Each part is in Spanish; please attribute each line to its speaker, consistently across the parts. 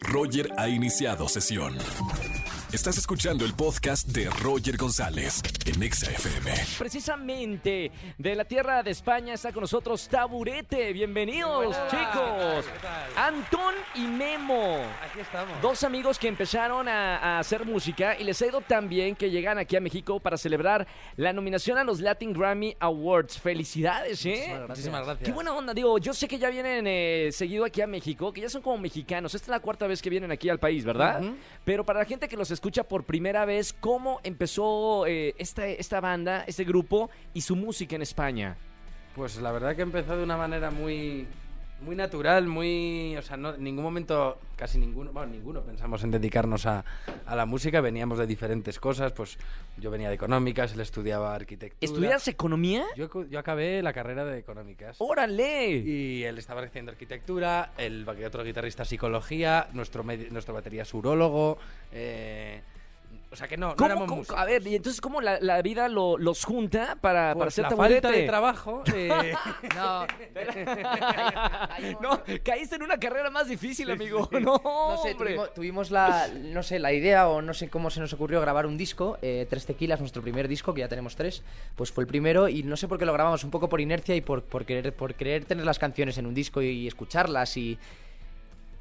Speaker 1: Roger ha iniciado sesión. Estás escuchando el podcast de Roger González en Exa FM.
Speaker 2: Precisamente de la tierra de España está con nosotros Taburete. Bienvenidos, chicos. Antón y Memo.
Speaker 3: Aquí estamos.
Speaker 2: Dos amigos que empezaron a, a hacer música y les ha ido tan bien que llegan aquí a México para celebrar la nominación a los Latin Grammy Awards. Felicidades, ¿eh?
Speaker 3: Muchísimas gracias.
Speaker 2: Qué buena onda, digo, yo sé que ya vienen eh, seguido aquí a México, que ya son como mexicanos. Esta es la cuarta vez que vienen aquí al país, ¿verdad? Pero para la gente que los escucha por primera vez, ¿cómo empezó eh, esta, esta banda, este grupo y su música en España?
Speaker 3: Pues la verdad que empezó de una manera muy muy natural, muy, o sea, no, en ningún momento, casi ninguno, bueno, ninguno pensamos en dedicarnos a, a la música, veníamos de diferentes cosas, pues yo venía de económicas, él estudiaba arquitectura.
Speaker 2: ¿Estudias economía?
Speaker 3: Yo, yo acabé la carrera de económicas.
Speaker 2: ¡Órale!
Speaker 3: Y él estaba haciendo arquitectura, el otro guitarrista psicología, nuestro, nuestro batería es urólogo, eh, o sea que no, no
Speaker 2: ¿Cómo,
Speaker 3: éramos músicos.
Speaker 2: a ver, y entonces, ¿cómo la, la vida lo- los junta para, para
Speaker 3: Pues
Speaker 2: hacer
Speaker 3: la
Speaker 2: taburete?
Speaker 3: falta de trabajo eh,
Speaker 4: No,
Speaker 2: no, caíste en una carrera más difícil, amigo. No,
Speaker 4: no sé,
Speaker 2: hombre.
Speaker 4: tuvimos, tuvimos la, no sé, la idea o no sé cómo se nos ocurrió grabar un disco, eh, Tres Tequilas, nuestro primer disco, que ya tenemos tres, pues fue el primero y no sé por qué lo grabamos, un poco por inercia y por, por, querer, por querer tener las canciones en un disco y, escucharlas y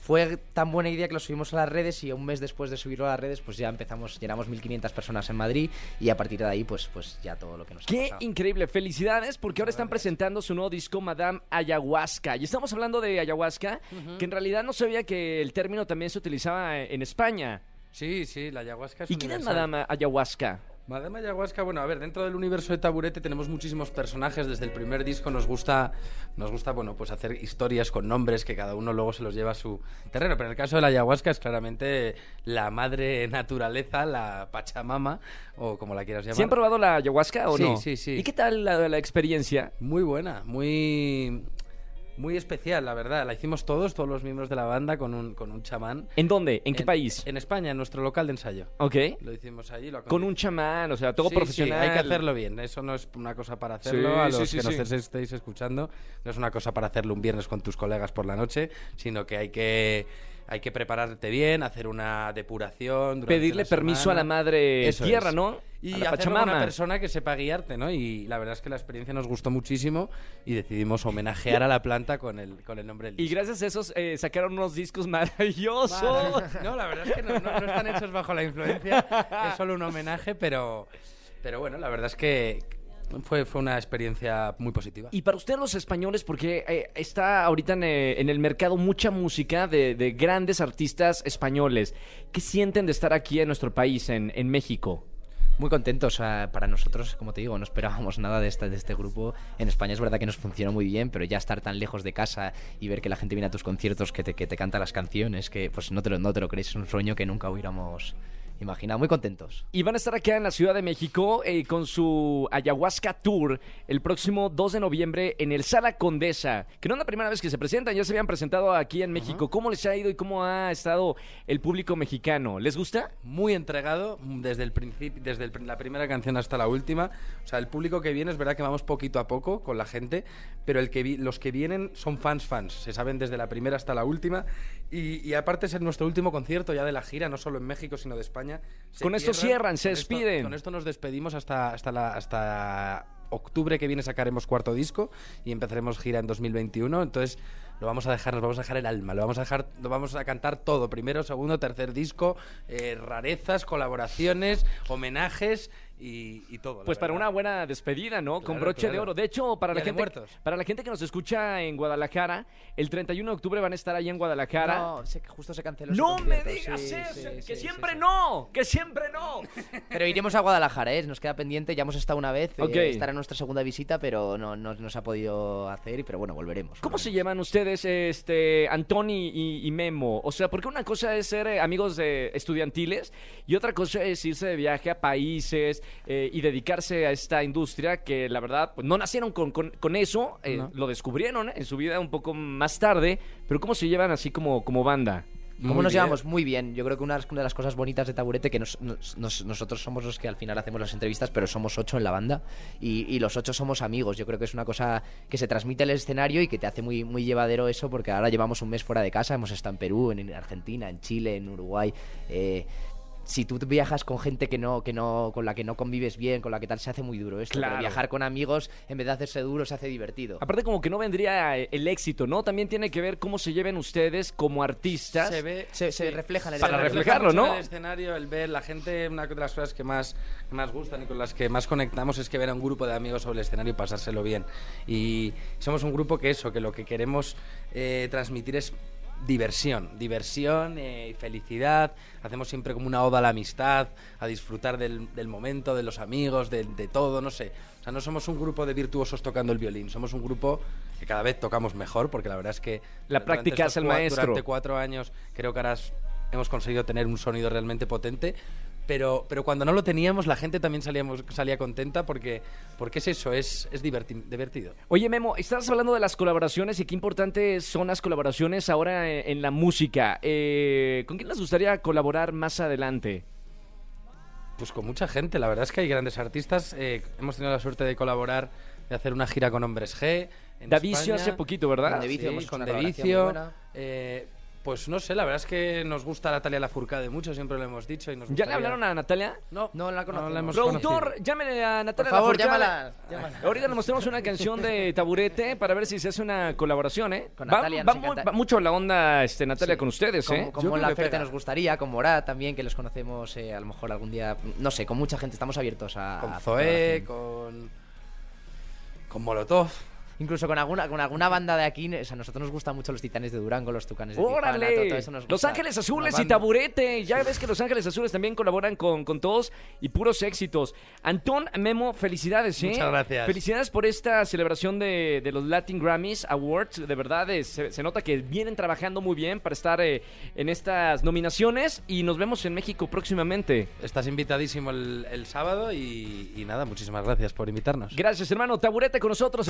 Speaker 4: fue tan buena idea que lo subimos a las redes y un mes después de subirlo a las redes pues ya empezamos, llenamos 1500 personas en Madrid y a partir de ahí pues, pues ya todo lo que nos
Speaker 2: Qué increíble, felicidades porque ahora están presentando su nuevo disco Madame Ayahuasca. Y estamos hablando de ayahuasca, que en realidad no sabía que el término también se utilizaba en España.
Speaker 3: Sí, sí, la ayahuasca es
Speaker 2: ¿Y quién es. Madame Ayahuasca?
Speaker 3: Madame Ayahuasca, bueno, a ver, dentro del universo de Taburete tenemos muchísimos personajes. Desde el primer disco nos gusta, nos gusta, bueno, pues hacer historias con nombres que cada uno luego se los lleva a su terreno. Pero en el caso de la ayahuasca es claramente la madre naturaleza, la pachamama, o como la quieras llamar.
Speaker 2: ¿Sí han probado la ayahuasca o
Speaker 3: Sí,
Speaker 2: no?
Speaker 3: sí, sí.
Speaker 2: ¿Y qué tal la, la experiencia?
Speaker 3: Muy buena, muy, muy especial, la verdad. La hicimos todos, todos los miembros de la banda, con un, con un chamán.
Speaker 2: ¿En dónde? ¿En qué país?
Speaker 3: En España, en nuestro local de ensayo.
Speaker 2: ok.
Speaker 3: Lo hicimos allí. Lo
Speaker 2: Con un chamán, o sea, todo
Speaker 3: Sí,
Speaker 2: profesional.
Speaker 3: sí, hay que hacerlo bien. Eso no es una cosa para hacerlo.
Speaker 2: Sí,
Speaker 3: a los que nos estéis escuchando, no es una cosa para hacerlo un viernes con tus colegas por la noche, sino que hay que hay que prepararte bien, hacer una depuración.
Speaker 2: Pedirle permiso a la madre
Speaker 3: Eso
Speaker 2: tierra,
Speaker 3: es.
Speaker 2: ¿no?
Speaker 3: Y
Speaker 2: a la
Speaker 3: hacerlo a una persona que sepa guiarte, ¿no? Y la verdad es que la experiencia nos gustó muchísimo y decidimos homenajear a la planta con el, con el nombre del
Speaker 2: Y
Speaker 3: disco.
Speaker 2: gracias a esos eh, sacaron unos discos maravillosos.
Speaker 3: No, la verdad es que no, no- no están hechos bajo la influencia. Es solo un homenaje, pero, pero bueno, la verdad es que fue, fue una experiencia muy positiva.
Speaker 2: Y para ustedes los españoles, porque eh, está ahorita en, eh, en el mercado mucha música de, de grandes artistas españoles. ¿Qué sienten de estar aquí en nuestro país, en, en México?
Speaker 4: Muy contentos, o sea, para nosotros, como te digo, no esperábamos nada de este, de este grupo. En España es verdad que nos funcionó muy bien, pero ya estar tan lejos de casa y ver que la gente viene a tus conciertos, que te, que te canta las canciones, que pues no te, lo, no te lo crees, es un sueño que nunca hubiéramos imaginado. Muy contentos.
Speaker 2: Y van a estar acá en la Ciudad de México eh, con su Ayahuasca Tour el próximo 2 de noviembre en el Sala Condesa, que no es la primera vez que se presentan, ya se habían presentado aquí en México. ¿Cómo les ha ido y cómo ha estado el público mexicano? ¿Les gusta?
Speaker 3: Muy entregado desde el principio, desde el pr- la primera canción hasta la última. O sea, el público que viene es verdad que vamos poquito a poco con la gente, pero el que vi- los que vienen son fans fans. Se saben desde la primera hasta la última. Y, y aparte es nuestro último concierto ya de la gira, no solo en México sino de España.
Speaker 2: Con esto cierran, se
Speaker 3: con esto- con esto nos despedimos hasta hasta la hasta octubre que viene sacaremos cuarto disco y empezaremos gira en 2021. Entonces lo vamos a dejar, nos vamos a dejar el alma, lo vamos a dejar, lo vamos a cantar todo, primero, segundo, tercer disco, eh, rarezas, colaboraciones, homenajes y, y todo.
Speaker 2: Pues para una buena despedida, ¿no? Con
Speaker 3: Claro,
Speaker 2: broche de oro. De hecho, para la, gente,
Speaker 3: Muertos.
Speaker 2: para la gente que nos escucha en Guadalajara, el 31 de octubre van a estar ahí en Guadalajara.
Speaker 4: No, se- justo se canceló. ese
Speaker 2: ¡No me digas
Speaker 4: sí,
Speaker 2: eso!
Speaker 4: sí,
Speaker 2: ¡Que
Speaker 4: sí,
Speaker 2: siempre
Speaker 4: sí, sí.
Speaker 2: no! ¡Que siempre no!
Speaker 4: Pero iremos a Guadalajara, ¿eh? Nos queda pendiente, ya hemos estado una vez. eh,
Speaker 2: Ok.
Speaker 4: estará nuestra segunda visita, pero no, no, no se ha podido hacer. Pero bueno, volveremos.
Speaker 2: ¿Cómo se llaman ustedes, este, Antoni y, y Memo? O sea, porque una cosa es ser eh, amigos de estudiantiles y otra cosa es irse de viaje a países eh, y dedicarse a esta industria que la verdad pues, no nacieron con, con- con eso, eh,
Speaker 3: No.
Speaker 2: lo descubrieron en su vida un poco más tarde, pero ¿cómo se llevan así como, como banda?
Speaker 4: ¿Cómo
Speaker 3: Muy
Speaker 4: nos
Speaker 3: bien.
Speaker 4: llevamos? Muy bien. Yo creo que una, una de las cosas bonitas de Taburete que nos- nos- nos- nosotros somos los que al final hacemos las entrevistas, pero somos ocho en la banda y, y los ocho somos amigos. Yo creo que es una cosa que se transmite en el escenario y que te hace muy, muy llevadero eso porque ahora llevamos un mes fuera de casa, hemos estado en Perú, en, en Argentina, en Chile, en Uruguay. eh, si tú viajas con gente que no, que no, con la que no convives bien, con la que tal, se hace muy duro esto.
Speaker 2: Claro.
Speaker 4: Pero viajar con amigos, en vez de hacerse duro, se hace divertido.
Speaker 2: Aparte como que no vendría eh, el éxito, ¿no? También tiene que ver cómo se lleven ustedes como artistas.
Speaker 3: Se ve,
Speaker 4: Se, se refleja en el
Speaker 2: Para reflejarlo, ¿no?
Speaker 3: En el escenario, el ver la gente, una de las cosas que más, que más gustan y con las que más conectamos es que ver a un grupo de amigos sobre el escenario y pasárselo bien. Y somos un grupo que eso, que lo que queremos eh, transmitir es diversión, diversión eh, y felicidad. Hacemos siempre como una oda a la amistad, a disfrutar del, del momento, de los amigos, de, de todo, no sé. O sea, no somos un grupo de virtuosos tocando el violín, somos un grupo que cada vez tocamos mejor, porque la verdad es que...
Speaker 2: La práctica es el maestro.
Speaker 3: Durante cuatro años creo que ahora hemos conseguido tener un sonido realmente potente. Pero, pero cuando no lo teníamos, la gente también salíamos, salía contenta porque, porque es eso, es, es diverti- divertido.
Speaker 2: Oye, Memo, estás hablando de las colaboraciones y qué importantes son las colaboraciones ahora eh, en la música. Eh, ¿Con quién les gustaría colaborar más adelante?
Speaker 3: Pues con mucha gente, la verdad es que hay grandes artistas. eh, hemos tenido la suerte de colaborar, de hacer una gira con Hombres G. En
Speaker 2: Davicio
Speaker 3: España.
Speaker 2: hace poquito, ¿verdad?
Speaker 4: Con Davicio
Speaker 3: Sí, con Davicio. Pues no sé, la verdad es que nos gusta Natalia Lafourcade mucho, siempre lo hemos dicho. Y nos
Speaker 2: ¿Ya le hablaron a Natalia?
Speaker 3: No,
Speaker 4: No la conocemos.
Speaker 3: hemos
Speaker 2: Productor,
Speaker 3: conocido.
Speaker 2: llámenle a
Speaker 4: Por
Speaker 2: Natalia
Speaker 4: favor,
Speaker 2: Lafourcade.
Speaker 4: llámala. llámala.
Speaker 2: Ahorita le mostramos una canción de Taburete para ver si se hace una colaboración, ¿eh?
Speaker 4: Con
Speaker 2: Va-
Speaker 4: Natalia,
Speaker 2: va,
Speaker 4: nos
Speaker 2: muy- va mucho la onda este, Natalia
Speaker 4: Sí.
Speaker 2: con ustedes,
Speaker 4: Como,
Speaker 2: ¿eh?
Speaker 4: como
Speaker 3: creo
Speaker 4: la
Speaker 3: pega.
Speaker 4: nos gustaría, con Morat también, que los conocemos eh, a lo mejor algún día. No sé, con mucha gente estamos abiertos a.
Speaker 3: Con
Speaker 4: a
Speaker 3: Zoé, con. con Molotov.
Speaker 4: Incluso con alguna, con alguna banda de aquí. O sea, a nosotros nos gustan mucho los Titanes de Durango, los Tucanes de Tijuana, todo,
Speaker 2: ¡Órale!
Speaker 4: todo eso nos
Speaker 2: Los. Ángeles Azules y. Taburete. Ya ves que Los Ángeles Azules también colaboran con, con todos y puros éxitos. Antón, Memo, felicidades, ¿eh?
Speaker 3: Muchas gracias.
Speaker 2: Felicidades por esta celebración de, de los Latin Grammys Awards. De verdad, eh, se, se nota que vienen trabajando muy bien para estar eh, en estas nominaciones y nos vemos en México próximamente.
Speaker 3: Estás invitadísimo el, el sábado y, y nada, muchísimas gracias por invitarnos.
Speaker 2: Gracias, hermano. Taburete con nosotros.